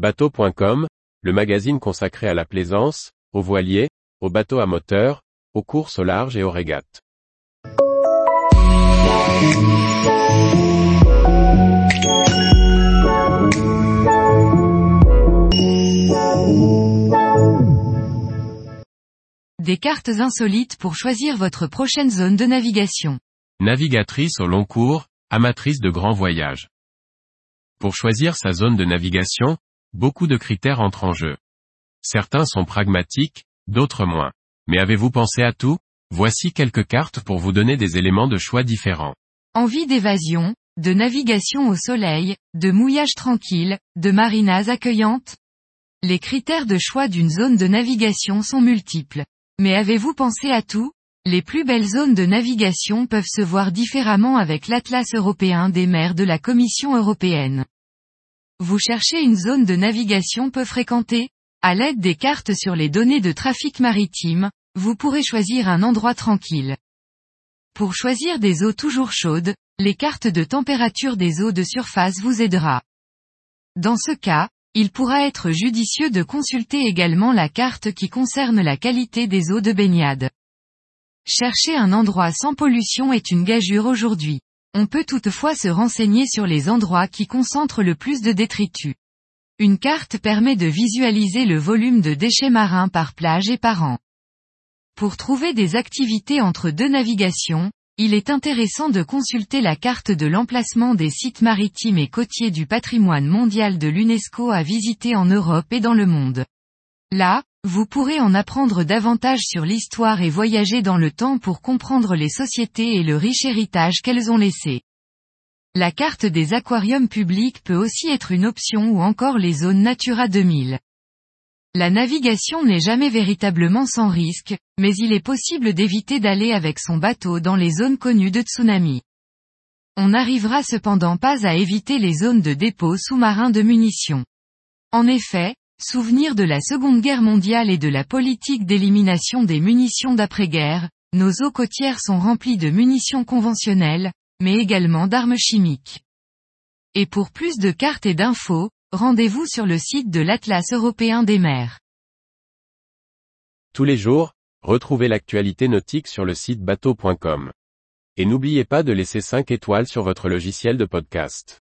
Bateau.com, le magazine consacré à la plaisance, aux voiliers, aux bateaux à moteur, aux courses au large et aux régates. Des cartes insolites pour choisir votre prochaine zone de navigation. Navigatrice au long cours, amatrice de grands voyages. Pour choisir sa zone de navigation, beaucoup de critères entrent en jeu. Certains sont pragmatiques, d'autres moins. Mais avez-vous pensé à tout? Voici quelques cartes pour vous donner des éléments de choix différents. Envie d'évasion, de navigation au soleil, de mouillage tranquille, de marinas accueillantes? Les critères de choix d'une zone de navigation sont multiples. Mais avez-vous pensé à tout? Les plus belles zones de navigation peuvent se voir différemment avec l'Atlas européen des mers de la Commission européenne. Vous cherchez une zone de navigation peu fréquentée? À l'aide des cartes sur les données de trafic maritime, vous pourrez choisir un endroit tranquille. Pour choisir des eaux toujours chaudes, les cartes de température des eaux de surface vous aidera. Dans ce cas, il pourra être judicieux de consulter également la carte qui concerne la qualité des eaux de baignade. Chercher un endroit sans pollution est une gageure aujourd'hui. On peut toutefois se renseigner sur les endroits qui concentrent le plus de détritus. Une carte permet de visualiser le volume de déchets marins par plage et par an. Pour trouver des activités entre deux navigations, il est intéressant de consulter la carte de l'emplacement des sites maritimes et côtiers du patrimoine mondial de l'UNESCO à visiter en Europe et dans le monde. Là, vous pourrez en apprendre davantage sur l'histoire et voyager dans le temps pour comprendre les sociétés et le riche héritage qu'elles ont laissé. La carte des aquariums publics peut aussi être une option ou encore les zones Natura 2000. La navigation n'est jamais véritablement sans risque, mais il est possible d'éviter d'aller avec son bateau dans les zones connues de tsunami. On n'arrivera cependant pas à éviter les zones de dépôt sous-marin de munitions. En effet, souvenir de la Seconde Guerre mondiale et de la politique d'élimination des munitions d'après-guerre, nos eaux côtières sont remplies de munitions conventionnelles, mais également d'armes chimiques. Et pour plus de cartes et d'infos, Rendez-vous sur le site de l'Atlas européen des mers. Tous les jours, retrouvez l'actualité nautique sur le site bateau.com. Et n'oubliez pas de laisser 5 étoiles sur votre logiciel de podcast.